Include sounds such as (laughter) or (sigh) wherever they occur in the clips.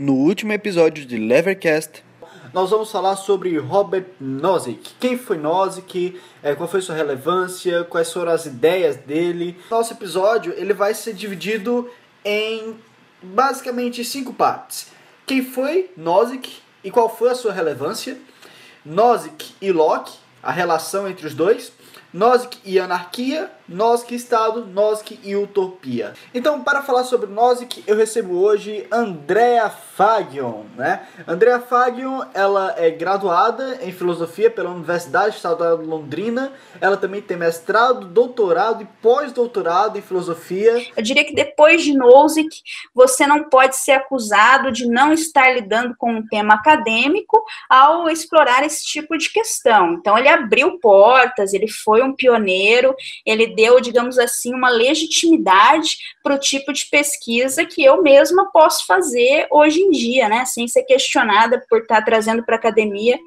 no último episódio de Levercast, nós vamos falar sobre Robert Nozick. Quem foi Nozick? É, qual foi sua relevância? Quais foram as ideias dele? Nosso episódio ele vai ser dividido em basicamente cinco partes. Quem foi Nozick e qual foi a sua relevância? Nozick e Locke, a relação entre os dois. Nozick e anarquia, Nozick Estado, Nozick e utopia. Então, para falar sobre Nozick, eu recebo hoje Andrea Fagion, né? Andrea Fagion, ela é graduada em filosofia pela Universidade Estadual de Londrina. Ela também tem mestrado, doutorado e pós-doutorado em filosofia. Eu diria que depois de Nozick, você não pode ser acusado de não estar lidando com um tema acadêmico ao explorar esse tipo de questão. Então, ele abriu portas, ele foi um pioneiro, ele deu, digamos assim, uma legitimidade para o tipo de pesquisa que eu mesma posso fazer hoje em dia, né, sem ser questionada por estar tá trazendo para a academia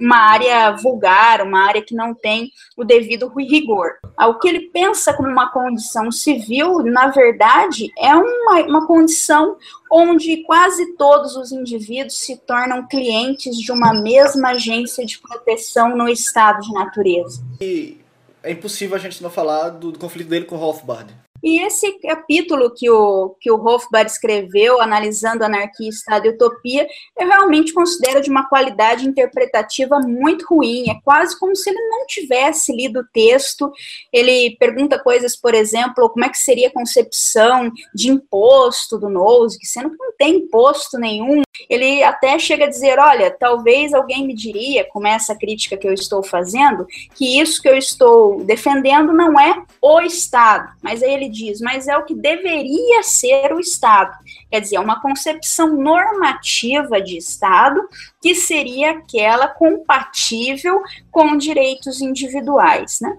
uma área vulgar, uma área que não tem o devido rigor. O que ele pensa como uma condição civil, na verdade, é uma, uma condição onde quase todos os indivíduos se tornam clientes de uma mesma agência de proteção no estado de natureza. E é impossível a gente não falar do, do conflito dele com Rothbard. E esse capítulo que o, que o Hofbauer escreveu, analisando anarquia, Estado e utopia, eu realmente considero de uma qualidade interpretativa muito ruim. É quase como se ele não tivesse lido o texto. Ele pergunta coisas, por exemplo, como é que seria a concepção de imposto do Nozick, sendo que não tem imposto nenhum. Ele até chega a dizer, olha, talvez alguém me diria, com essa crítica que eu estou fazendo, que isso que eu estou defendendo não é o Estado. Mas aí ele diz, mas é o que deveria ser o Estado. Quer dizer, é uma concepção normativa de Estado que seria aquela compatível com direitos individuais, né?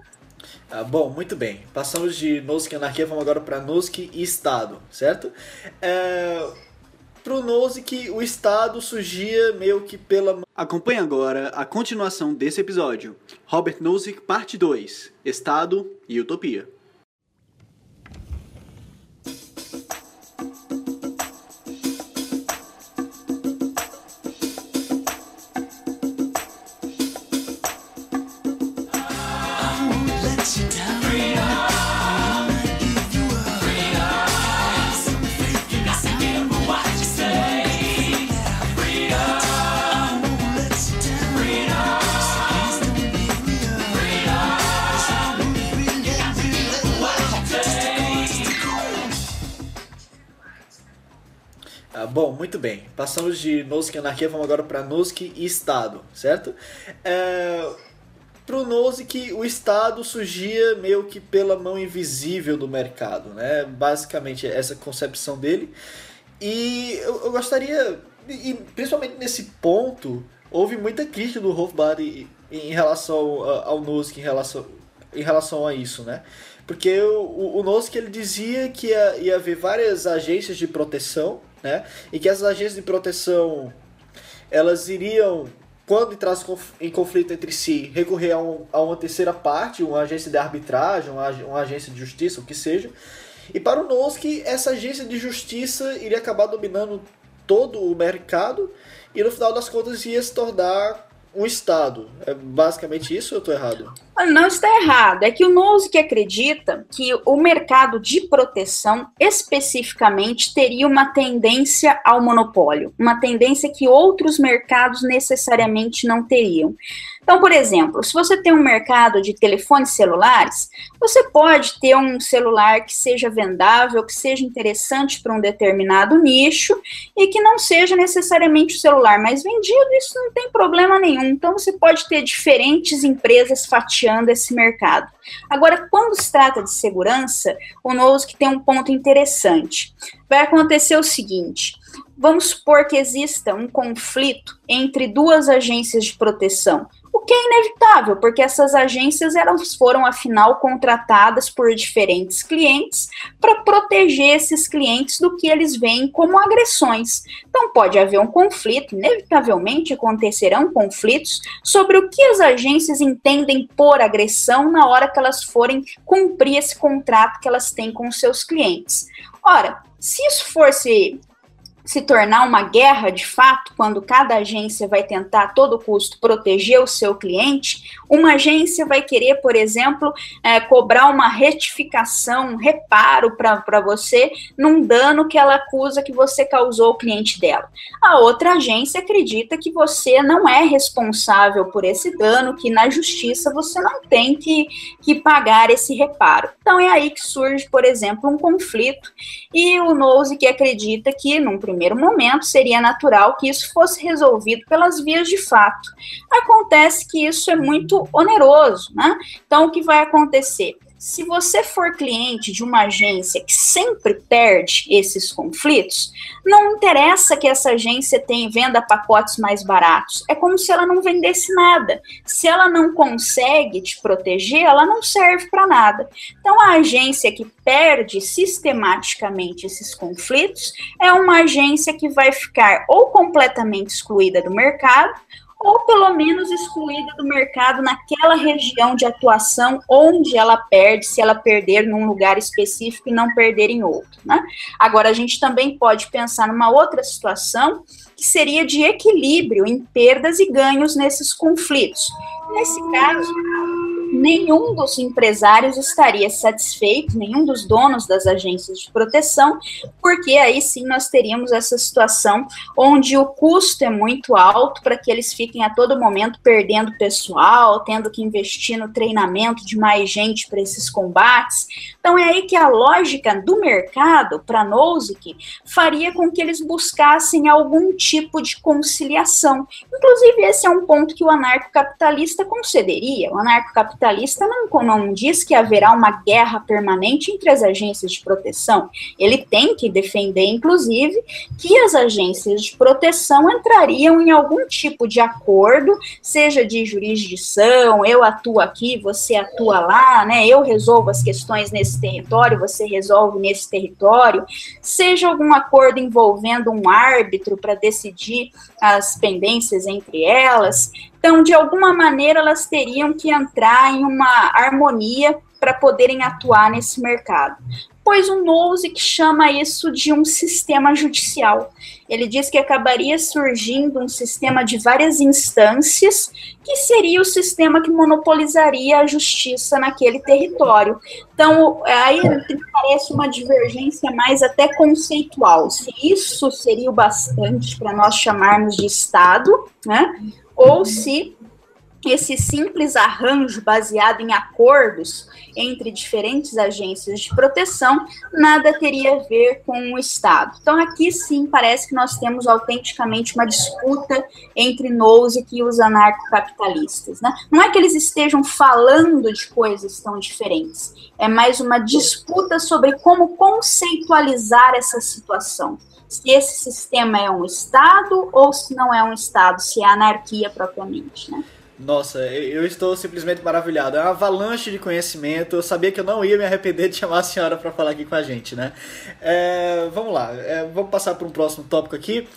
Ah, bom, muito bem. Passamos de Nozick e anarquia, vamos agora para Nozick e Estado, certo? É... Pro Nozick, o Estado surgia meio que pela... Acompanhe agora a continuação desse episódio. Robert Nozick, parte 2. Estado e Utopia. Bom, muito bem. Passamos de Nozick e anarquia, vamos agora para Nozick e Estado, certo? É, para o Nozick, o Estado surgia meio que pela mão invisível do mercado, né? Basicamente, essa concepção dele. E eu, eu gostaria, e principalmente nesse ponto, houve muita crítica do Hofbauer em, em relação ao Nozick, em relação, em relação a isso, né? Porque o, o, o Nozick ele dizia que ia, ia haver várias agências de proteção né? E que essas agências de proteção elas iriam, quando entrasse em conflito entre si, recorrer a, um, a uma terceira parte, uma agência de arbitragem, uma, uma agência de justiça, o que seja. E para o Noski, essa agência de justiça iria acabar dominando todo o mercado e no final das contas ia se tornar um Estado. É basicamente isso ou eu estou errado? Não está errado. É que o Nozick acredita que o mercado de proteção, especificamente, teria uma tendência ao monopólio, uma tendência que outros mercados necessariamente não teriam. Então, por exemplo, se você tem um mercado de telefones celulares, você pode ter um celular que seja vendável, que seja interessante para um determinado nicho e que não seja necessariamente o celular mais vendido, isso não tem problema nenhum. Então, você pode ter diferentes empresas fatiando esse mercado. Agora, quando se trata de segurança, o Nozick tem um ponto interessante. Vai acontecer o seguinte: vamos supor que exista um conflito entre duas agências de proteção o que é inevitável, porque essas agências elas foram, afinal, contratadas por diferentes clientes para proteger esses clientes do que eles veem como agressões. Então, pode haver um conflito, inevitavelmente acontecerão conflitos sobre o que as agências entendem por agressão na hora que elas forem cumprir esse contrato que elas têm com seus clientes. Ora, se isso fosse se tornar uma guerra de fato, quando cada agência vai tentar a todo custo proteger o seu cliente, uma agência vai querer, por exemplo, é, cobrar uma retificação, um reparo para você num dano que ela acusa que você causou ao cliente dela. A outra agência acredita que você não é responsável por esse dano, que na justiça você não tem que, que pagar esse reparo. Então é aí que surge, por exemplo, um conflito e o Nose que acredita que, num primeiro momento, seria natural que isso fosse resolvido pelas vias de fato. Acontece que isso é muito oneroso, né? Então, o que vai acontecer? Se você for cliente de uma agência que sempre perde esses conflitos, não interessa que essa agência tenha venda pacotes mais baratos. É como se ela não vendesse nada. Se ela não consegue te proteger, ela não serve para nada. Então, a agência que perde sistematicamente esses conflitos é uma agência que vai ficar ou completamente excluída do mercado ou pelo menos excluída do mercado naquela região de atuação onde ela perde, se ela perder num lugar específico e não perder em outro. Né? Agora, a gente também pode pensar numa outra situação que seria de equilíbrio em perdas e ganhos nesses conflitos. Nesse caso, nenhum dos empresários estaria satisfeito, nenhum dos donos das agências de proteção, porque aí sim nós teríamos essa situação onde o custo é muito alto para que eles fiquem a todo momento perdendo pessoal, tendo que investir no treinamento de mais gente para esses combates. Então é aí que a lógica do mercado para Nozick faria com que eles buscassem algum tipo de conciliação. Inclusive esse é um ponto que o anarcocapitalista concederia. O anarcocapitalista capitalista não, não diz que haverá uma guerra permanente entre as agências de proteção. Ele tem que defender, inclusive, que as agências de proteção entrariam em algum tipo de acordo, seja de jurisdição, eu atuo aqui, você atua lá, né? Eu resolvo as questões nesse território, você resolve nesse território, seja algum acordo envolvendo um árbitro para decidir as pendências entre elas, então, de alguma maneira, elas teriam que entrar em uma harmonia para poderem atuar nesse mercado. Pois o Nozick chama isso de um sistema judicial. Ele diz que acabaria surgindo um sistema de várias instâncias, que seria o sistema que monopolizaria a justiça naquele território. Então, aí parece uma divergência mais até conceitual. Se isso seria o bastante para nós chamarmos de Estado, né? Ou se esse simples arranjo baseado em acordos entre diferentes agências de proteção nada teria a ver com o Estado. Então, aqui sim parece que nós temos autenticamente uma disputa entre Nozick e os anarcocapitalistas. Né? Não é que eles estejam falando de coisas tão diferentes, é mais uma disputa sobre como conceitualizar essa situação se esse sistema é um Estado ou se não é um Estado, se é anarquia propriamente, né? Nossa, eu estou simplesmente maravilhado. É uma avalanche de conhecimento. Eu sabia que eu não ia me arrepender de chamar a senhora para falar aqui com a gente, né? É, vamos lá, é, vamos passar para um próximo tópico aqui.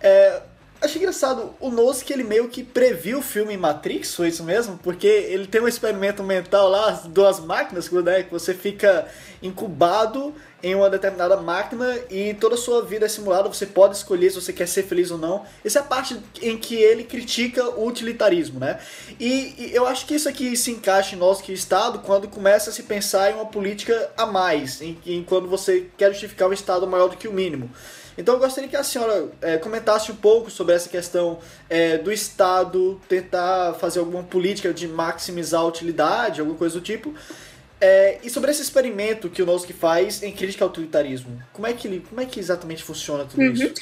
É, Achei engraçado, o Nozick ele meio que previu o filme Matrix, foi isso mesmo? Porque ele tem um experimento mental lá, duas máquinas, né, que você fica incubado em uma determinada máquina e toda a sua vida é simulada, você pode escolher se você quer ser feliz ou não. Essa é a parte em que ele critica o utilitarismo, né? E, e eu acho que isso aqui se encaixa em nós que Estado quando começa a se pensar em uma política a mais, em, em quando você quer justificar um Estado maior do que o mínimo. Então eu gostaria que a senhora é, comentasse um pouco sobre essa questão é, do Estado tentar fazer alguma política de maximizar a utilidade, alguma coisa do tipo. É, e sobre esse experimento que o Nozick faz em crítica ao utilitarismo, como é que, ele, como é que exatamente funciona tudo uhum. isso?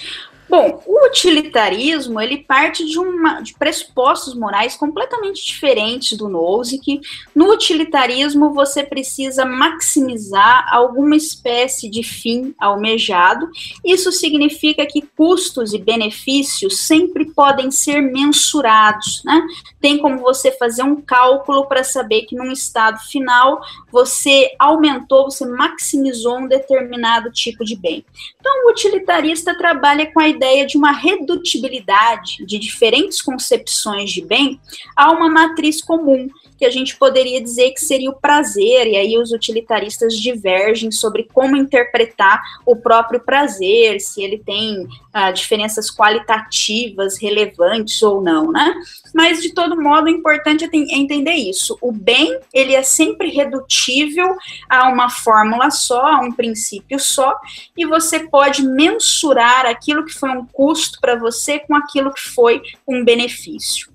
Bom, o utilitarismo ele parte de, uma, de pressupostos morais completamente diferentes do Nozick. No utilitarismo, você precisa maximizar alguma espécie de fim almejado. Isso significa que custos e benefícios sempre podem ser mensurados. Né? Tem como você fazer um cálculo para saber que num estado final você aumentou, você maximizou um determinado tipo de bem. Então, o utilitarista trabalha com a ideia ideia de uma redutibilidade de diferentes concepções de bem a uma matriz comum, que a gente poderia dizer que seria o prazer, e aí os utilitaristas divergem sobre como interpretar o próprio prazer, se ele tem ah, diferenças qualitativas relevantes ou não, né? Mas, de todo modo, o importante é, é entender isso. O bem, ele é sempre redutível a uma fórmula só, a um princípio só, e você pode mensurar aquilo que foi um custo para você com aquilo que foi um benefício.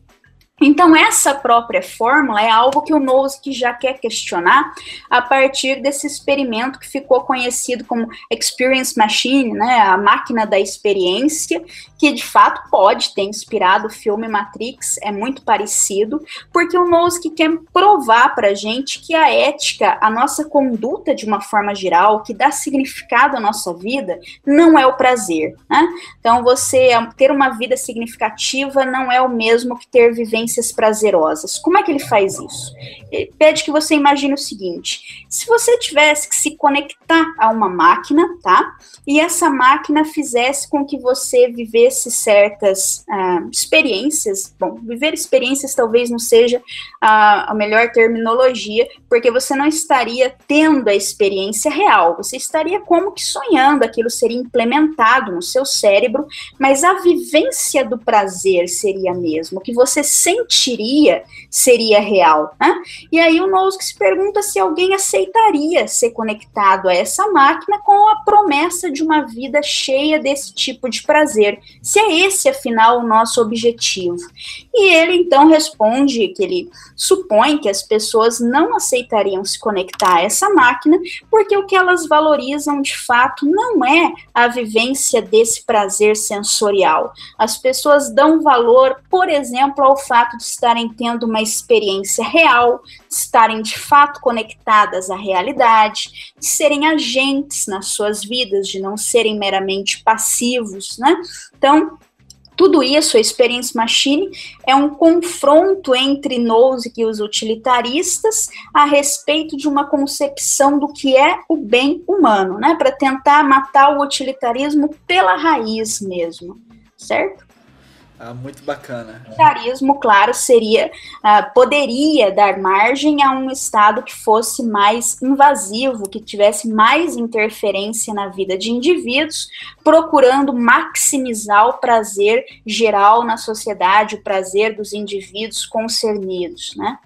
Então, essa própria fórmula é algo que o Nozick já quer questionar a partir desse experimento que ficou conhecido como Experience Machine, né, a máquina da experiência, que de fato pode ter inspirado o filme Matrix, é muito parecido, porque o Nozick quer provar para a gente que a ética, a nossa conduta de uma forma geral, que dá significado à nossa vida, não é o prazer. Né? Então, você ter uma vida significativa não é o mesmo que ter vivência experiências prazerosas. Como é que ele faz isso? Ele pede que você imagine o seguinte: se você tivesse que se conectar a uma máquina, tá? E essa máquina fizesse com que você vivesse certas uh, experiências. Bom, viver experiências talvez não seja a, a melhor terminologia, porque você não estaria tendo a experiência real, você estaria como que sonhando, aquilo seria implementado no seu cérebro, mas a vivência do prazer seria a mesma, o que você sentiria seria real. Né? E aí o Nozick se pergunta se alguém aceitaria ser conectado a essa máquina com a promessa de uma vida cheia desse tipo de prazer, se é esse, afinal, o nosso objetivo. E ele então responde que ele supõe que as pessoas não aceitariam se conectar a essa máquina, porque o que elas valorizam de fato não é a vivência desse prazer sensorial. As pessoas dão valor, por exemplo, ao fato de estarem tendo uma experiência real, estarem de fato conectadas à realidade, de serem agentes nas suas vidas, de não serem meramente passivos, né? Então, tudo isso, a Experience Machine, é um confronto entre Nozick e os utilitaristas a respeito de uma concepção do que é o bem humano, né? Para tentar matar o utilitarismo pela raiz mesmo, certo? Ah, muito bacana. O militarismo, claro, seria uh, poderia dar margem a um Estado que fosse mais invasivo, que tivesse mais interferência na vida de indivíduos, procurando maximizar o prazer geral na sociedade, o prazer dos indivíduos concernidos, né?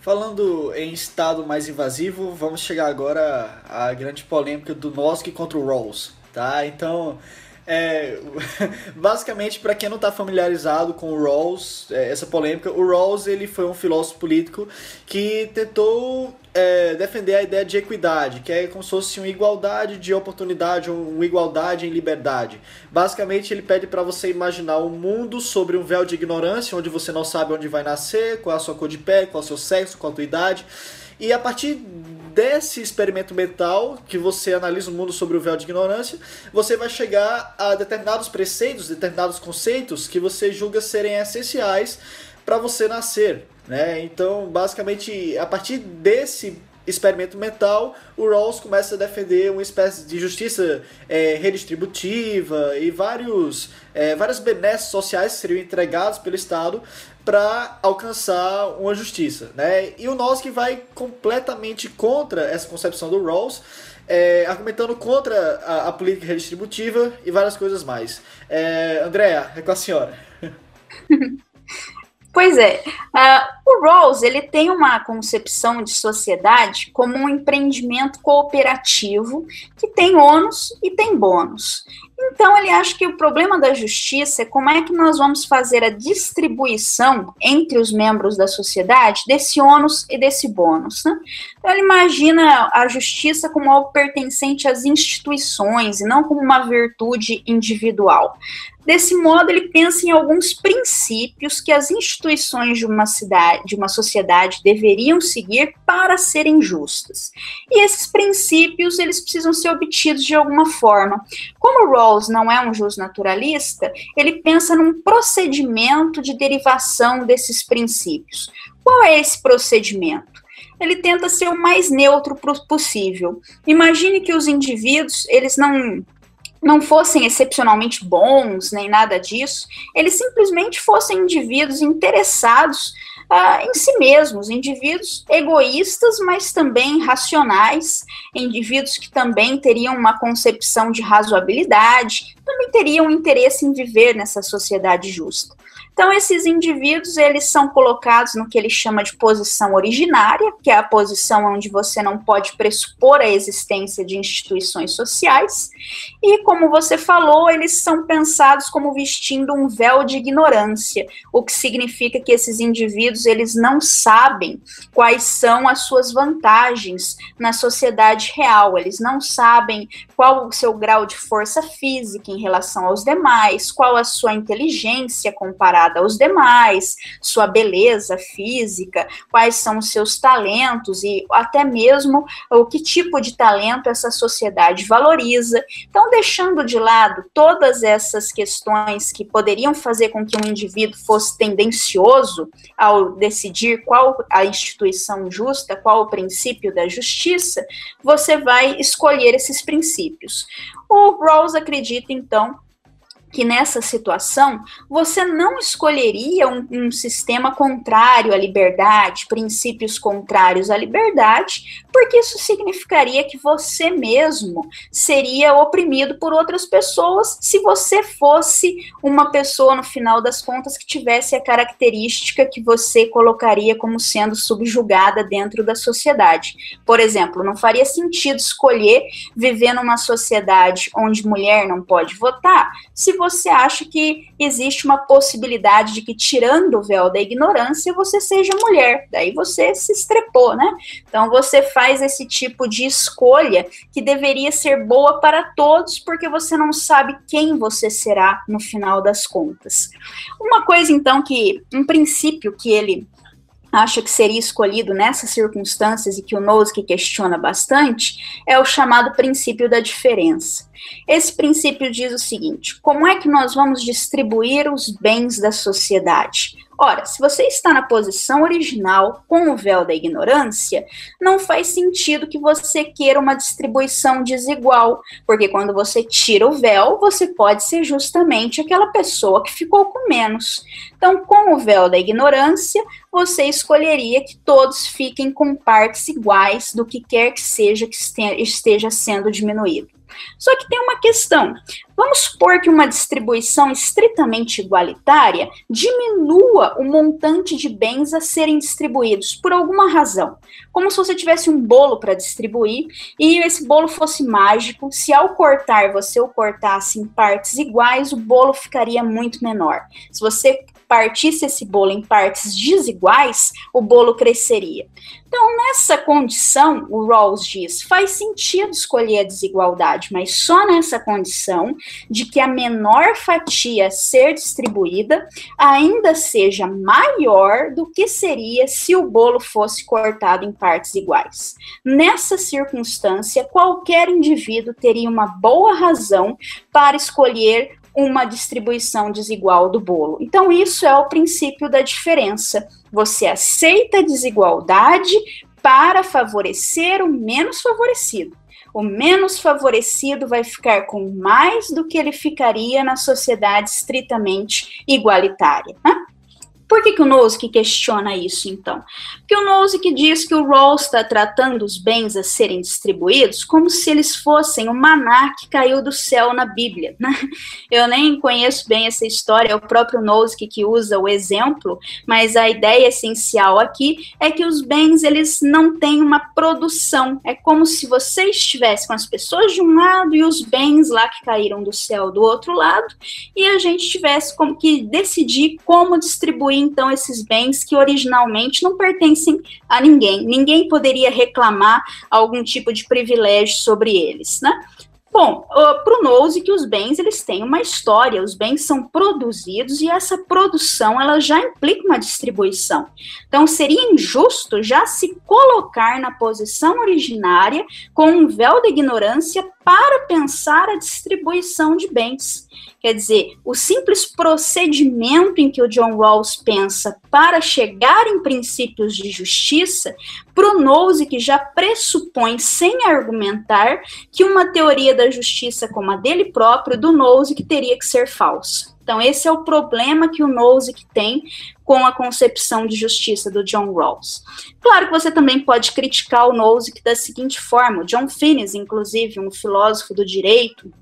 Falando em Estado mais invasivo, vamos chegar agora à grande polêmica do Nozick contra o Rawls, tá? Então, é, (laughs) basicamente, para quem não está familiarizado com o Rawls, é, essa polêmica, o Rawls ele foi um filósofo político que tentou é, defender a ideia de equidade, que é como se fosse uma igualdade de oportunidade, uma igualdade em liberdade. Basicamente, ele pede para você imaginar um mundo sobre um véu de ignorância, onde você não sabe onde vai nascer, qual é a sua cor de pele, qual é o seu sexo, qual a tua idade. E a partir desse experimento mental, que você analisa o mundo sobre o véu de ignorância, você vai chegar a determinados preceitos, determinados conceitos que você julga serem essenciais para você nascer. Né? Então, basicamente, a partir desse experimento mental, o Rawls começa a defender uma espécie de justiça é, redistributiva e vários, é, várias benesses sociais seriam entregados pelo Estado para alcançar uma justiça, né? E o Nozick vai completamente contra essa concepção do Rawls, é, argumentando contra a, a, política redistributiva e várias coisas mais. É, Andréa, é com a senhora. (laughs) Pois é, uh, o Rawls ele tem uma concepção de sociedade como um empreendimento cooperativo que tem ônus e tem bônus. Então, ele acha que o problema da justiça é como é que nós vamos fazer a distribuição entre os membros da sociedade desse ônus e desse bônus. Né? Então, ele imagina a justiça como algo pertencente às instituições e não como uma virtude individual. Desse modo, ele pensa em alguns princípios que as instituições de uma cidade, de uma sociedade deveriam seguir para serem justas. E esses princípios, eles precisam ser obtidos de alguma forma. Como Rawls não é um justnaturalista, ele pensa num procedimento de derivação desses princípios. Qual é esse procedimento? ele tenta ser o mais neutro possível. Imagine que os indivíduos, eles não não fossem excepcionalmente bons, nem nada disso, eles simplesmente fossem indivíduos interessados uh, em si mesmos, indivíduos egoístas, mas também racionais, indivíduos que também teriam uma concepção de razoabilidade, também teriam interesse em viver nessa sociedade justa. Então, esses indivíduos, eles são colocados no que ele chama de posição originária, que é a posição onde você não pode pressupor a existência de instituições sociais, e como você falou, eles são pensados como vestindo um véu de ignorância, o que significa que esses indivíduos, eles não sabem quais são as suas vantagens na sociedade real, eles não sabem qual o seu grau de força física em relação aos demais, qual a sua inteligência comparada comparada aos demais, sua beleza física, quais são os seus talentos e até mesmo o que tipo de talento essa sociedade valoriza. Então, deixando de lado todas essas questões que poderiam fazer com que um indivíduo fosse tendencioso ao decidir qual a instituição justa, qual o princípio da justiça, você vai escolher esses princípios. O Rawls acredita, então, que nessa situação você não escolheria um, um, sistema contrário à liberdade, princípios contrários à liberdade, porque isso significaria que você mesmo seria oprimido por outras pessoas se você fosse uma pessoa, no final das contas, que tivesse a característica que você colocaria como sendo subjugada dentro da sociedade. Por exemplo, não faria sentido escolher viver numa sociedade onde mulher não pode votar se você acha que existe uma possibilidade de que, tirando o véu da ignorância, você seja mulher. Daí você se estrepou, né? Então você faz esse tipo de escolha que deveria ser boa para todos, porque você não sabe quem você será no final das contas. Uma coisa, então, que um princípio que ele acha que seria escolhido nessas circunstâncias e que o Nozick questiona bastante é o chamado princípio da diferença. Esse princípio diz o seguinte: como é que nós vamos distribuir os bens da sociedade? Ora, se você está na posição original com o véu da ignorância, não faz sentido que você queira uma distribuição desigual, porque quando você tira o véu, você pode ser justamente aquela pessoa que ficou com menos. Então, com o véu da ignorância, você escolheria que todos fiquem com partes iguais do que quer que seja que esteja sendo diminuído. Só que tem uma questão. Vamos supor que uma distribuição estritamente igualitária diminua o montante de bens a serem distribuídos por alguma razão. Como se você tivesse um bolo para distribuir e esse bolo fosse mágico. Se ao cortar você o cortasse em partes iguais, o bolo ficaria muito menor. Se você partisse esse bolo em partes desiguais, o bolo cresceria. Então, nessa condição, o Rawls diz, faz sentido escolher a desigualdade, mas só nessa condição de que a menor fatia ser distribuída ainda seja maior do que seria se o bolo fosse cortado em partes iguais. Nessa circunstância, qualquer indivíduo teria uma boa razão para escolher uma distribuição desigual do bolo. Então, isso é o princípio da diferença. Você aceita a desigualdade para favorecer o menos favorecido. O menos favorecido vai ficar com mais do que ele ficaria na sociedade estritamente igualitária. Né? Por que, que o Nozick questiona isso, então? Porque o Nozick diz que o Rawls está tratando os bens a serem distribuídos como se eles fossem o maná que caiu do céu na Bíblia. Né? Eu nem conheço bem essa história, é o próprio Nozick que usa o exemplo, mas a ideia essencial aqui é que os bens eles não têm uma produção. É como se você estivesse com as pessoas de um lado e os bens lá que caíram do céu do outro lado, e a gente tivesse como que decidir como distribuir então esses bens que originalmente não pertencem a ninguém. Ninguém poderia reclamar algum tipo de privilégio sobre eles, né? Bom, uh, para o Nose que os bens eles têm uma história, os bens são produzidos e essa produção ela já implica uma distribuição. Então seria injusto já se colocar na posição originária com um véu da ignorância para pensar a distribuição de bens. Quer dizer, o simples procedimento em que o John Rawls pensa para chegar em princípios de justiça, o Nozick já pressupõe, sem argumentar, que uma teoria da justiça como a dele próprio, do Nozick, teria que ser falsa. Então, esse é o problema que o Nozick tem com a concepção de justiça do John Rawls. Claro que você também pode criticar o Nozick da seguinte forma: o John Finnes, inclusive, um filósofo do direito,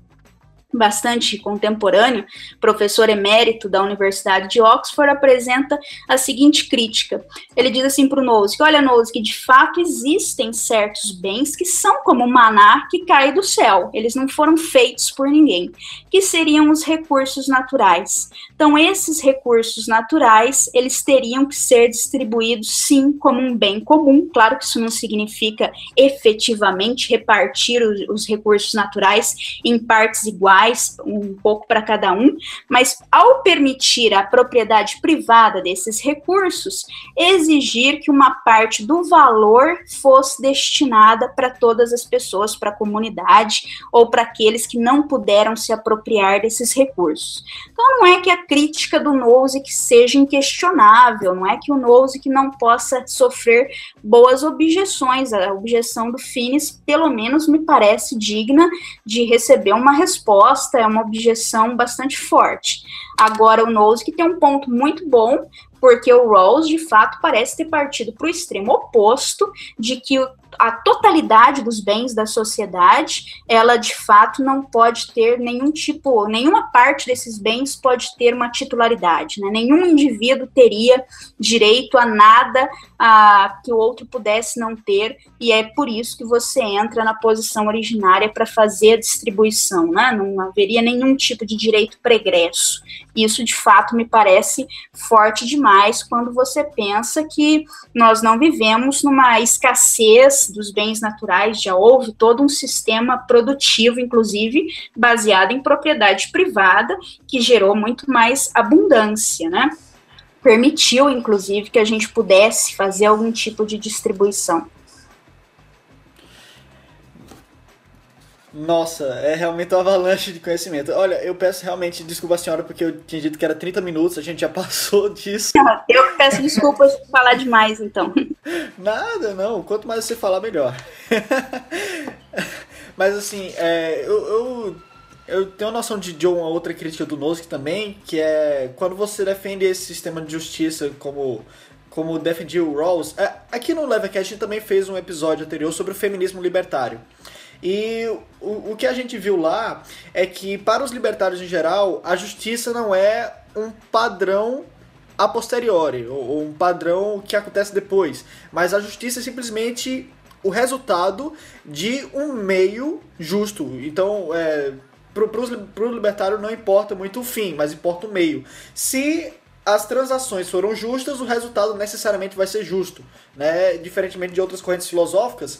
bastante contemporâneo, professor emérito da Universidade de Oxford, apresenta a seguinte crítica. Ele diz assim para o Nozick, olha Nozick, de fato existem certos bens que são como maná que cai do céu, eles não foram feitos por ninguém, que seriam os recursos naturais. Então esses recursos naturais, eles teriam que ser distribuídos sim como um bem comum, claro que isso não significa efetivamente repartir os, os recursos naturais em partes iguais, um pouco para cada um, mas ao permitir a propriedade privada desses recursos, exigir que uma parte do valor fosse destinada para todas as pessoas, para a comunidade ou para aqueles que não puderam se apropriar desses recursos. Então não é que a crítica do Nozick seja inquestionável, não é que o Nozick não possa sofrer boas objeções, a objeção do Finis, pelo menos me parece digna de receber uma resposta resposta é uma objeção bastante forte. Agora, o que tem um ponto muito bom, porque o Rawls, de fato, parece ter partido para o extremo oposto de que a totalidade dos bens da sociedade, ela de fato não pode ter nenhum tipo, nenhuma parte desses bens pode ter uma titularidade, né? Nenhum indivíduo teria direito a nada a, que o outro pudesse não ter, e é por isso que você entra na posição originária para fazer a distribuição, né? Não haveria nenhum tipo de direito pregresso. Isso de fato me parece forte demais quando você pensa que nós não vivemos numa escassez dos bens naturais, já houve todo um sistema produtivo, inclusive baseado em propriedade privada, que gerou muito mais abundância, né? Permitiu, inclusive, que a gente pudesse fazer algum tipo de distribuição. Nossa, é realmente uma avalanche de conhecimento. Olha, eu peço realmente desculpa a senhora porque eu tinha dito que era 30 minutos, a gente já (laughs) passou disso. Eu que peço desculpas por falar demais, então. Nada, não. Quanto mais você falar, melhor. (laughs) Mas assim, é, eu, eu, eu, tenho a noção de, de uma outra crítica do Nozick também, que é quando você defende esse sistema de justiça como como defendia o Rawls. É, aqui no Levercast a gente também fez um episódio anterior sobre o feminismo libertário. E o, o que a gente viu lá é que, para os libertários em geral, a justiça não é um padrão a posteriori, ou um padrão que acontece depois, mas a justiça é simplesmente o resultado de um meio justo. Então, é, para o libertário não importa muito o fim, mas importa o meio. Se as transações foram justas, o resultado necessariamente vai ser justo, né? Diferentemente de outras correntes filosóficas,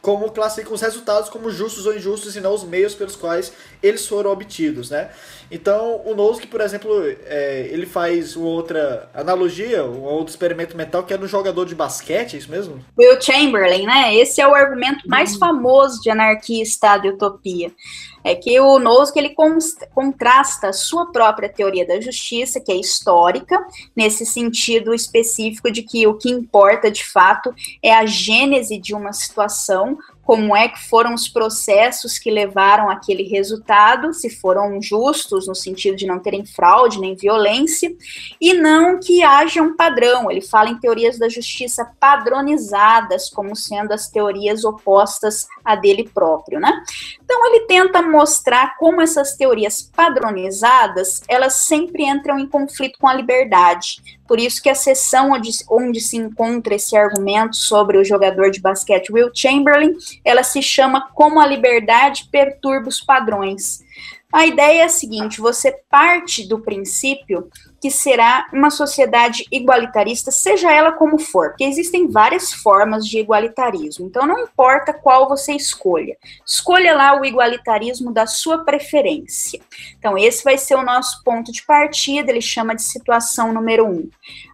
como classificam os resultados como justos ou injustos e não os meios pelos quais eles foram obtidos, né? Então, o Nozick, por exemplo, é, ele faz uma outra analogia, um outro experimento mental que é no jogador de basquete, é isso mesmo? Will Chamberlain, né? Esse é o argumento mais hum. famoso de anarquia, estado e utopia é que o Nozick ele contrasta a sua própria teoria da justiça, que é histórica, nesse sentido específico de que o que importa de fato é a gênese de uma situação, como é que foram os processos que levaram aquele resultado, se foram justos no sentido de não terem fraude nem violência, e não que haja um padrão. Ele fala em teorias da justiça padronizadas, como sendo as teorias opostas a dele próprio, né? Então ele tenta mostrar como essas teorias padronizadas, elas sempre entram em conflito com a liberdade. Por isso que a sessão onde, onde se encontra esse argumento sobre o jogador de basquete Will Chamberlain, ela se chama Como a Liberdade Perturba os Padrões. A ideia é a seguinte: você parte do princípio que será uma sociedade igualitarista, seja ela como for, porque existem várias formas de igualitarismo. Então não importa qual você escolha, escolha lá o igualitarismo da sua preferência. Então esse vai ser o nosso ponto de partida. Ele chama de situação número um.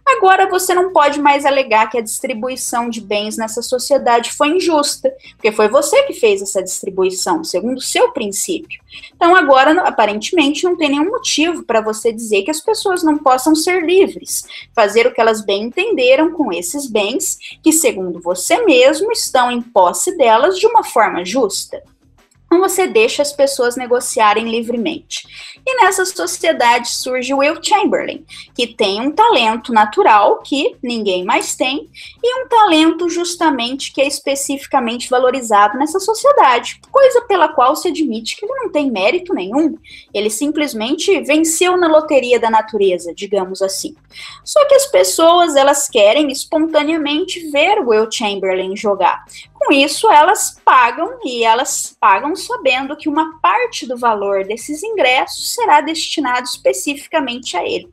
Agora você não pode mais alegar que a distribuição de bens nessa sociedade foi injusta, porque foi você que fez essa distribuição, segundo o seu princípio. Então agora, aparentemente, não tem nenhum motivo para você dizer que as pessoas não possam ser livres, fazer o que elas bem entenderam com esses bens, que, segundo você mesmo, estão em posse delas de uma forma justa. Então você deixa as pessoas negociarem livremente. E nessa sociedade surge o Will Chamberlain, que tem um talento natural que ninguém mais tem, e um talento justamente que é especificamente valorizado nessa sociedade, coisa pela qual se admite que ele não tem mérito nenhum. Ele simplesmente venceu na loteria da natureza, digamos assim. Só que as pessoas, elas querem espontaneamente ver o Will Chamberlain jogar. Com isso, elas pagam e elas pagam sabendo que uma parte do valor desses ingressos será destinado especificamente a ele.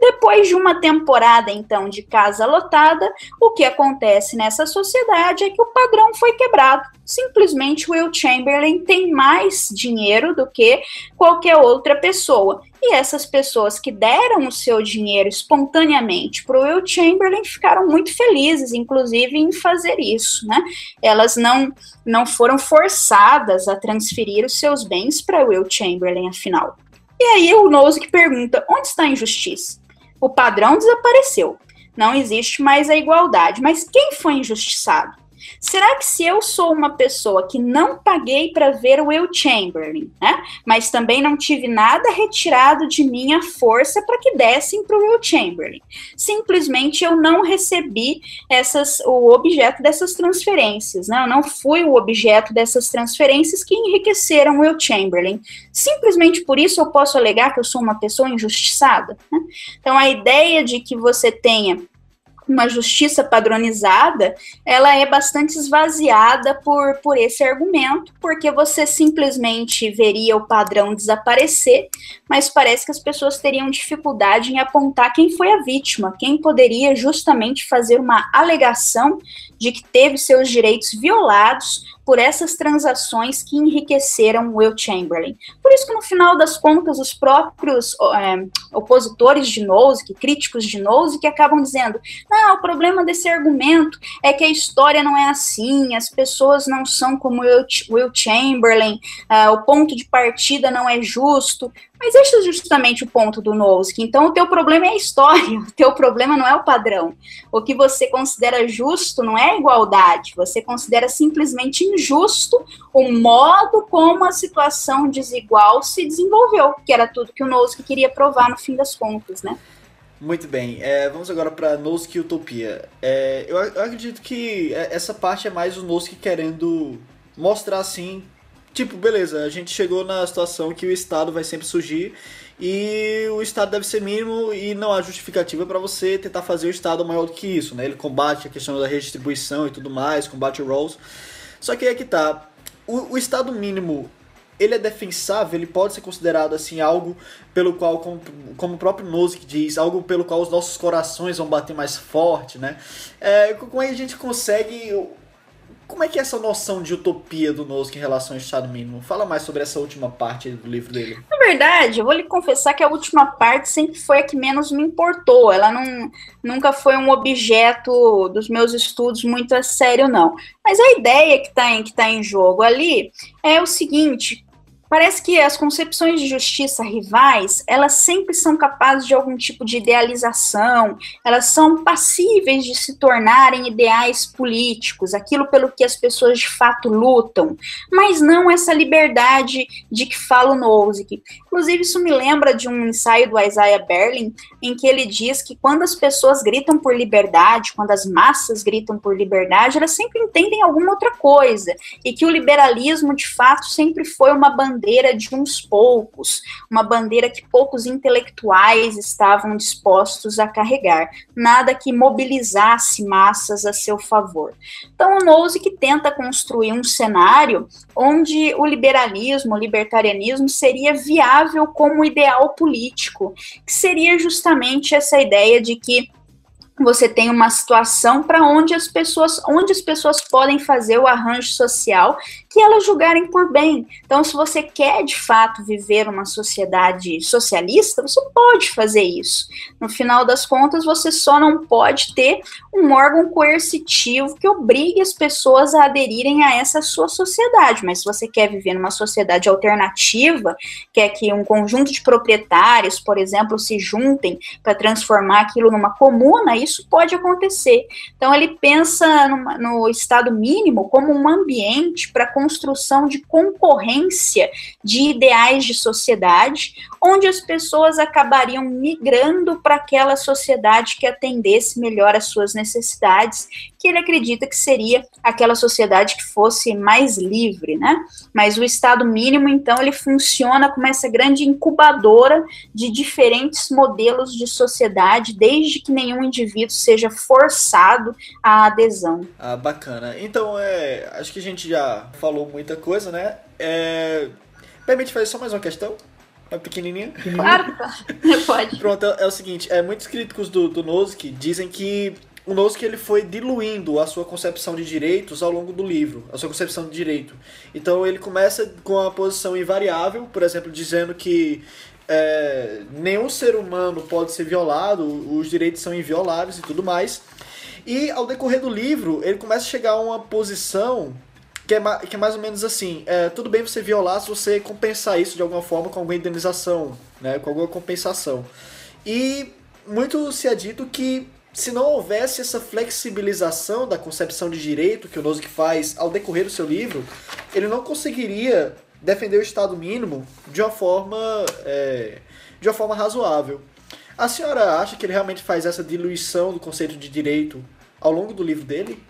Depois de uma temporada, então, de casa lotada, o que acontece nessa sociedade é que o padrão foi quebrado. Simplesmente Will Chamberlain tem mais dinheiro do que qualquer outra pessoa. E essas pessoas que deram o seu dinheiro espontaneamente para o Will Chamberlain ficaram muito felizes, inclusive, em fazer isso. Né? Elas não, não foram forçadas a transferir os seus bens para Will Chamberlain, afinal. E aí o Nozick pergunta: onde está a injustiça? O padrão desapareceu. Não existe mais a igualdade. Mas quem foi injustiçado? Será que se eu sou uma pessoa que não paguei para ver o Will Chamberlain, né, mas também não tive nada retirado de minha força para que dessem para o Will Chamberlain, simplesmente eu não recebi essas, o objeto dessas transferências, né, eu não fui o objeto dessas transferências que enriqueceram o Will Chamberlain. Simplesmente por isso eu posso alegar que eu sou uma pessoa injustiçada. Né? Então a ideia de que você tenha uma justiça padronizada, ela é bastante esvaziada por, por esse argumento, porque você simplesmente veria o padrão desaparecer, mas parece que as pessoas teriam dificuldade em apontar quem foi a vítima, quem poderia justamente fazer uma alegação de que teve seus direitos violados por essas transações que enriqueceram Will Chamberlain. Por isso que no final das contas os próprios é, opositores de Nozick, críticos de Nozick, acabam dizendo: "Não, o problema desse argumento é que a história não é assim, as pessoas não são como Will, Will Chamberlain, uh, o ponto de partida não é justo". Mas esse é justamente o ponto do Nozick. Então, o teu problema é a história, (laughs) o teu problema não é o padrão. O que você considera justo não é igualdade, você considera simplesmente injusto o modo como a situação desigual se desenvolveu, que era tudo que o Nozick queria provar no fim das contas, né? Muito bem, é, vamos agora para Nozick Utopia. É, eu, eu, acredito que é, essa parte é mais o Nozick querendo mostrar assim tipo, beleza, a gente chegou na situação que o Estado vai sempre surgir e o Estado deve ser mínimo e não há justificativa para você tentar fazer o Estado maior do que isso, né? Ele combate a questão da redistribuição e tudo mais, combate o Rolls. Só que aí é que tá, o, o Estado mínimo ele é defensável, ele pode ser considerado assim algo pelo qual, como, como o próprio Nozick diz, algo pelo qual os nossos corações vão bater mais forte, né? É, como é que a gente consegue como é que é essa noção de utopia do Nozick em relação ao Estado mínimo? Fala mais sobre essa última parte do livro dele. Na verdade, eu vou lhe confessar que a última parte sempre foi a que menos me importou. Ela não, nunca foi um objeto dos meus estudos muito a sério, não. Mas a ideia que está em, tá em jogo ali é o seguinte: Parece que as concepções de justiça rivais, elas sempre são capazes de algum tipo de idealização, elas são passíveis de se tornarem ideais políticos, aquilo pelo que as pessoas de fato lutam, mas não essa liberdade de que fala o Nozick. Inclusive, isso me lembra de um ensaio do Isaiah Berlin, em que ele diz que quando as pessoas gritam por liberdade, quando as massas gritam por liberdade, elas sempre entendem alguma outra coisa, e que o liberalismo, de fato, sempre foi uma bandeira de uns poucos, uma bandeira que poucos intelectuais estavam dispostos a carregar, nada que mobilizasse massas a seu favor. Então, o Nozick tenta construir um cenário onde o liberalismo, o libertarianismo seria viável como ideal político, que seria justamente essa ideia de que você tem uma situação para onde as pessoas, onde as pessoas podem fazer o arranjo social que elas julgarem por bem. Então, se você quer de fato viver uma sociedade socialista, você pode fazer isso. No final das contas, você só não pode ter um órgão coercitivo que obrigue as pessoas a aderirem a essa sua sociedade. Mas se você quer viver numa sociedade alternativa, quer que um conjunto de proprietários, por exemplo, se juntem para transformar aquilo numa comuna, isso pode acontecer. Então, ele pensa no, no estado mínimo como um ambiente para construção de concorrência de ideais de sociedade, onde as pessoas acabariam migrando para aquela sociedade que atendesse melhor às suas necessidades, que ele acredita que seria aquela sociedade que fosse mais livre, né? Mas o estado mínimo, então, ele funciona como essa grande incubadora de diferentes modelos de sociedade, desde que nenhum indivíduo seja forçado à adesão. Ah, bacana. Então, é, acho que a gente já falou muita coisa, né? É, permite fazer só mais uma questão? Uma pequenininha? Claro, (laughs) pode. Pronto, é, é, o seguinte, é, muitos críticos do, do Nozick dizem que o Nozick ele foi diluindo a sua concepção de direitos ao longo do livro, a sua concepção de direito. Então ele começa com a posição invariável, por exemplo, dizendo que é, nenhum ser humano pode ser violado, os direitos são invioláveis e tudo mais. E ao decorrer do livro, ele começa a chegar a uma posição que é, que é mais ou menos assim: é, tudo bem você violar se você compensar isso de alguma forma com alguma indenização, né, com alguma compensação. E muito se é dito que se não houvesse essa flexibilização da concepção de direito que o Nozick faz ao decorrer do seu livro, ele não conseguiria defender o Estado mínimo de uma forma, é, de uma forma razoável. A senhora acha que ele realmente faz essa diluição do conceito de direito ao longo do livro dele?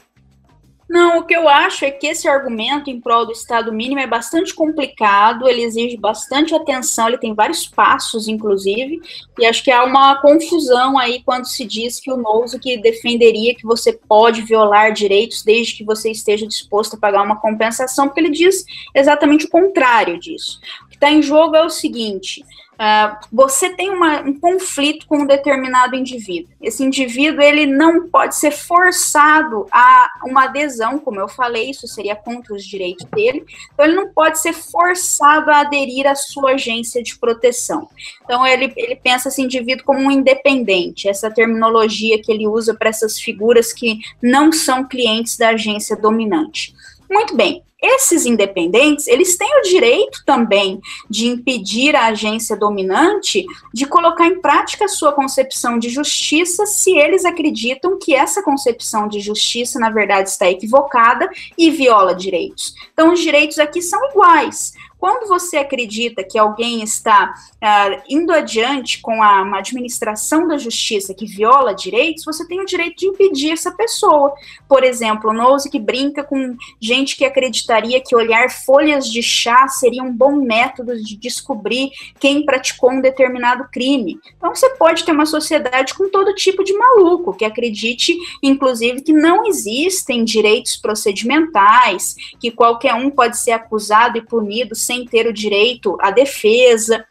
Não, o que eu acho é que esse argumento em prol do Estado mínimo é bastante complicado, ele exige bastante atenção, ele tem vários passos, inclusive, e acho que há uma confusão aí quando se diz que o Nouso que defenderia que você pode violar direitos desde que você esteja disposto a pagar uma compensação, porque ele diz exatamente o contrário disso. O que está em jogo é o seguinte: Uh, você tem uma, um conflito com um determinado indivíduo. Esse indivíduo ele não pode ser forçado a uma adesão, como eu falei, isso seria contra os direitos dele. Então ele não pode ser forçado a aderir à sua agência de proteção. Então ele, ele pensa esse indivíduo como um independente, essa terminologia que ele usa para essas figuras que não são clientes da agência dominante. Muito bem, esses independentes, eles têm o direito também de impedir a agência dominante de colocar em prática a sua concepção de justiça se eles acreditam que essa concepção de justiça, na verdade, está equivocada e viola direitos. Então, os direitos aqui são iguais. Quando você acredita que alguém está uh, indo adiante com a, uma administração da justiça que viola direitos, você tem o direito de impedir essa pessoa. Por exemplo, Nose que brinca com gente que acreditaria que olhar folhas de chá seria um bom método de descobrir quem praticou um determinado crime. Então você pode ter uma sociedade com todo tipo de maluco que acredite, inclusive, que não existem direitos procedimentais, que qualquer um pode ser acusado e punido sem ter o direito à defesa.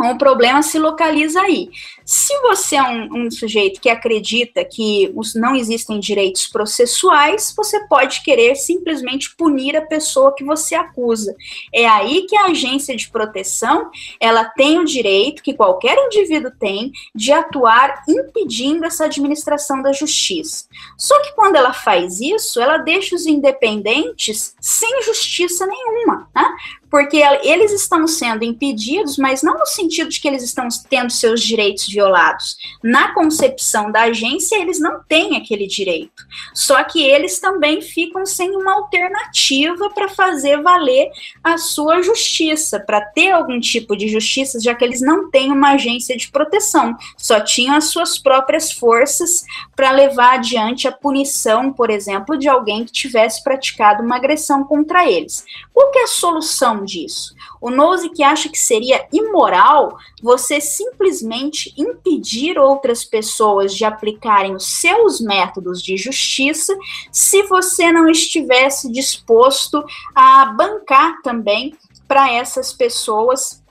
O problema se localiza aí. Se você é um, um, sujeito que acredita que os, não existem direitos processuais, você pode querer simplesmente punir a pessoa que você acusa. É aí que a agência de proteção ela tem o direito que qualquer indivíduo tem de atuar impedindo essa administração da justiça. Só que quando ela faz isso, ela deixa os independentes sem justiça nenhuma, né? Porque eles estão sendo impedidos, mas não no sentido de que eles estão tendo seus direitos violados. Na concepção da agência, eles não têm aquele direito. Só que eles também ficam sem uma alternativa para fazer valer a sua justiça, para ter algum tipo de justiça, já que eles não têm uma agência de proteção, só tinham as suas próprias forças para levar adiante a punição, por exemplo, de alguém que tivesse praticado uma agressão contra eles. Qual é a solução disso? O Nozick acha que seria imoral você simplesmente impedir outras pessoas de aplicarem os seus métodos de justiça se você não estivesse disposto a bancar também para essas pessoas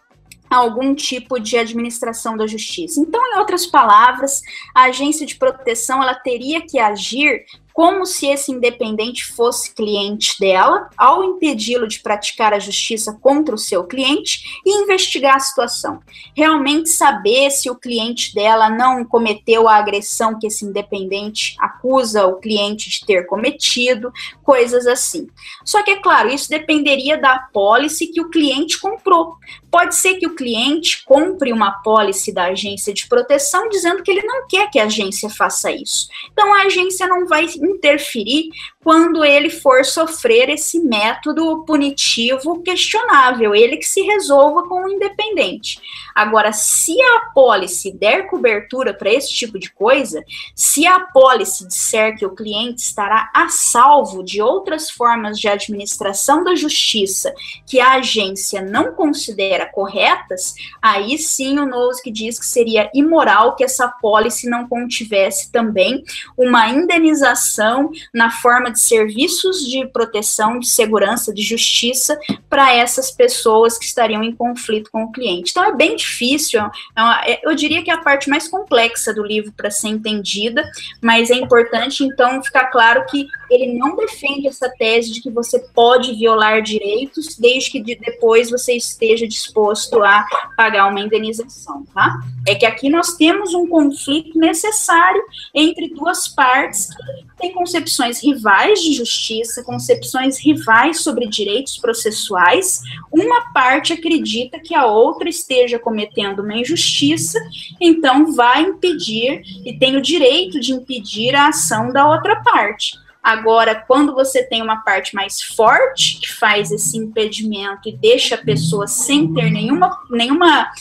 algum tipo de administração da justiça. Então, em outras palavras, a agência de proteção ela teria que agir como se esse independente fosse cliente dela, ao impedi-lo de praticar a justiça contra o seu cliente e investigar a situação. Realmente saber se o cliente dela não cometeu a agressão que esse independente acusa o cliente de ter cometido, coisas assim. Só que, é claro, isso dependeria da pólice que o cliente comprou. Pode ser que o cliente compre uma pólice da agência de proteção dizendo que ele não quer que a agência faça isso. Então, a agência não vai interferir quando ele for sofrer esse método punitivo questionável, ele que se resolva com o independente. Agora, se a apólice der cobertura para esse tipo de coisa, se a apólice disser que o cliente estará a salvo de outras formas de administração da justiça que a agência não considera corretas, aí sim o Nozick diz que seria imoral que essa apólice não contivesse também uma indenização na forma de serviços de proteção, de segurança, de justiça para essas pessoas que estariam em conflito com o cliente. Então é bem difícil, é, é eu diria que é a parte mais complexa do livro para ser entendida, mas é importante então ficar claro que ele não defende essa tese de que você pode violar direitos desde que de depois você esteja disposto a pagar uma indenização, tá? É que aqui nós temos um conflito necessário entre duas partes que têm concepções rivais de justiça, concepções rivais sobre direitos processuais. Uma parte acredita que a outra esteja cometendo uma injustiça, então vai impedir e tem o direito de impedir a ação da outra parte. Agora, quando você tem uma parte mais forte que faz esse impedimento e deixa a pessoa sem ter nenhuma, nenhuma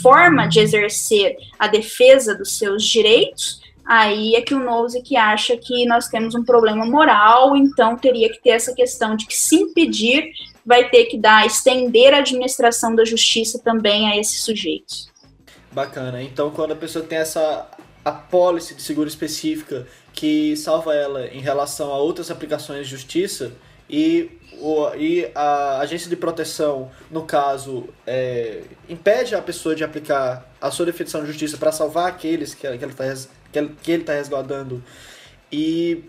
forma de exercer a defesa dos seus direitos, aí é que o Nozick acha que nós temos um problema moral, então teria que ter essa questão de que se impedir, vai ter que dar, estender a administração da justiça também a esses sujeitos. Bacana. Então, quando a pessoa tem essa apólice de seguro específica que salva ela em relação a outras aplicações de justiça e, o, e a agência de proteção, no caso, é, impede a pessoa de aplicar a sua definição de justiça para salvar aqueles que, que, ele que ele tá resguardando e,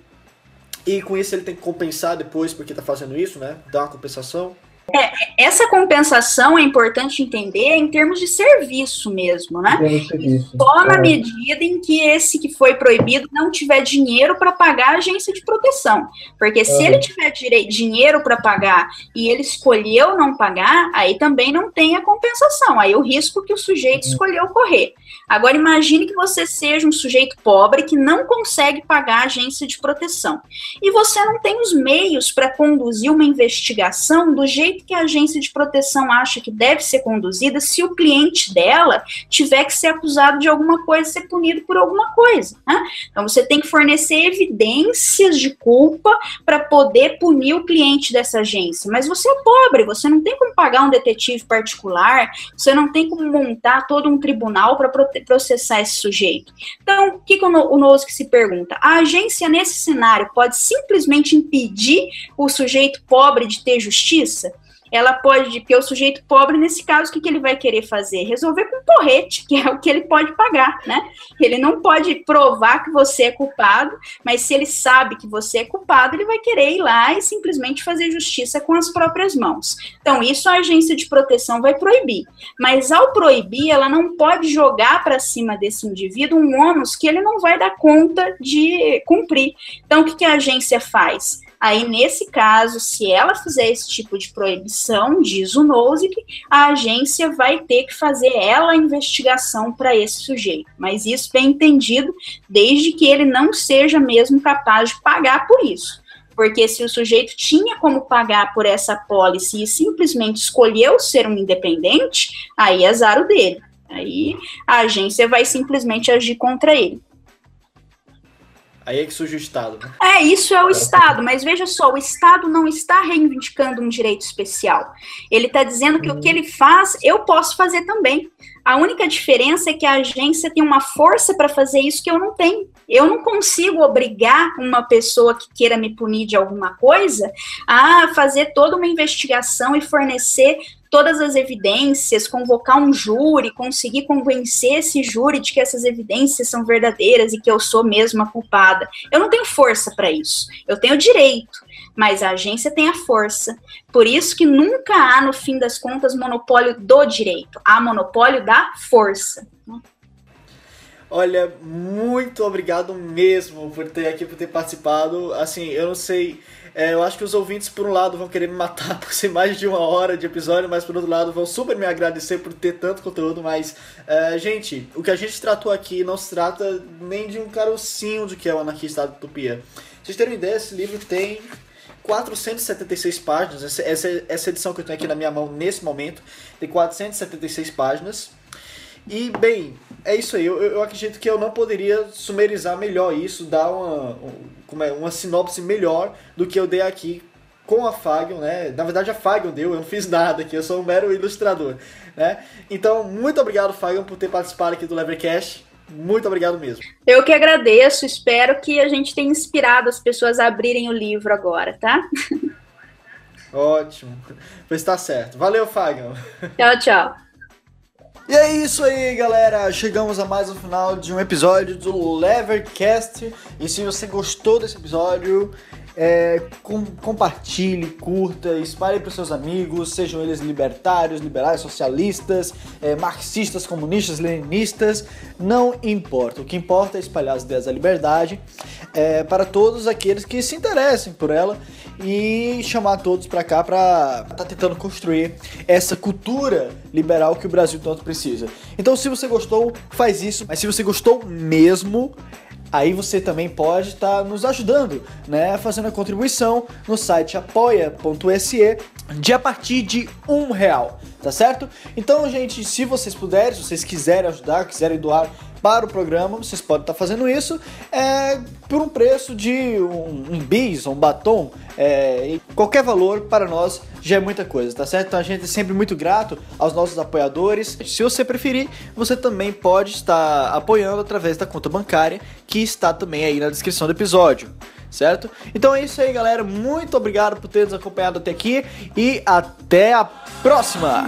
e com isso ele tem que compensar depois porque está fazendo isso, né? Dar uma compensação. É, essa compensação é importante entender em termos de serviço mesmo, né? Serviço. Só na é. medida em que esse que foi proibido não tiver dinheiro para pagar a agência de proteção. Porque se ele tiver dinheiro para pagar e ele escolheu não pagar, aí também não tem a compensação. Aí o risco que o sujeito uhum. escolheu correr. Agora imagine que você seja um sujeito pobre que não consegue pagar a agência de proteção. E você não tem os meios para conduzir uma investigação do jeito que a agência de proteção acha que deve ser conduzida se o cliente dela tiver que ser acusado de alguma coisa, ser punido por alguma coisa. Né? Então você tem que fornecer evidências de culpa para poder punir o cliente dessa agência. Mas você é pobre, você não tem como pagar um detetive particular, você não tem como montar todo um tribunal para processar esse sujeito. Então, o que, que o Nozick se pergunta? A agência, nesse cenário, pode simplesmente impedir o sujeito pobre de ter justiça? Ela pode, porque o sujeito pobre, nesse caso, o que, que ele vai querer fazer? Resolver com porrete, que é o que ele pode pagar, né? Ele não pode provar que você é culpado, mas se ele sabe que você é culpado, ele vai querer ir lá e simplesmente fazer justiça com as próprias mãos. Então, isso a agência de proteção vai proibir. Mas ao proibir, ela não pode jogar para cima desse indivíduo um ônus que ele não vai dar conta de cumprir. Então, o que, que a agência faz? Aí, nesse caso, se ela fizer esse tipo de proibição, diz o Nozick, a agência vai ter que fazer ela a investigação para esse sujeito. Mas isso bem entendido, desde que ele não seja mesmo capaz de pagar por isso. Porque se o sujeito tinha como pagar por essa pólice e simplesmente escolheu ser um independente, aí é azar o dele. Aí a agência vai simplesmente agir contra ele. Aí é que surge o Estado, né? É, isso é o Estado, mas veja só, o Estado não está reivindicando um direito especial. Ele está dizendo que uhum. o que ele faz, eu posso fazer também. A única diferença é que a agência tem uma força para fazer isso que eu não tenho. Eu não consigo obrigar uma pessoa que queira me punir de alguma coisa a fazer toda uma investigação e fornecer todas as evidências, convocar um júri, conseguir convencer esse júri de que essas evidências são verdadeiras e que eu sou mesmo a culpada. Eu não tenho força para isso. Eu tenho direito, mas a agência tem a força. Por isso que nunca há, no fim das contas, monopólio do direito. Há monopólio da força. Olha, muito obrigado mesmo por ter aqui, por ter participado. Assim, eu não sei. É, eu acho que os ouvintes, por um lado, vão querer me matar (laughs) por ser mais de uma hora de episódio, mas por outro lado, vão super me agradecer por ter tanto conteúdo. Mas, é, gente, o que a gente tratou aqui não se trata nem de um carocinho do que é o Anarquista da Utopia. Vocês terem ideia, esse livro tem 476 páginas. Essa, essa, essa edição que eu tenho aqui na minha mão nesse momento tem 476 páginas. E, bem, é isso aí. Eu, eu acredito que eu não poderia sumerizar melhor isso, dar uma, uma, é, uma sinopse melhor do que eu dei aqui com a Fagion, né? Na verdade, a Fagion deu, eu não fiz nada aqui, eu sou um mero ilustrador, né? Então, muito obrigado, Fagion, por ter participado aqui do Levercast. Muito obrigado mesmo. Eu que agradeço, espero que a gente tenha inspirado as pessoas a abrirem o livro agora, tá? (laughs) Ótimo. Pois tá certo. Valeu, Fagion. Tchau, tchau. E é isso aí, galera. Chegamos a mais um final de um episódio do Levercast. E se você gostou desse episódio, é, com, compartilhe, curta, espalhe para os seus amigos, sejam eles libertários, liberais, socialistas, é, marxistas, comunistas, leninistas, não importa. O que importa é espalhar as ideias da liberdade é, para todos aqueles que se interessem por ela e chamar todos para cá para estar tá tentando construir essa cultura liberal que o Brasil tanto precisa. Então, se você gostou, faz isso. Mas se você gostou mesmo, aí você também pode estar tá nos ajudando, né? Fazendo a contribuição no site apoia.se de a partir de um real, tá certo? Então, gente, se vocês puderem, se vocês quiserem ajudar, quiserem doar para o programa, vocês podem estar fazendo isso é, por um preço de um, um bis, um batom, é, qualquer valor para nós já é muita coisa, tá certo? Então a gente é sempre muito grato aos nossos apoiadores. Se você preferir, você também pode estar apoiando através da conta bancária que está também aí na descrição do episódio certo? Então é isso aí, galera. Muito obrigado por ter nos acompanhado até aqui e até a próxima!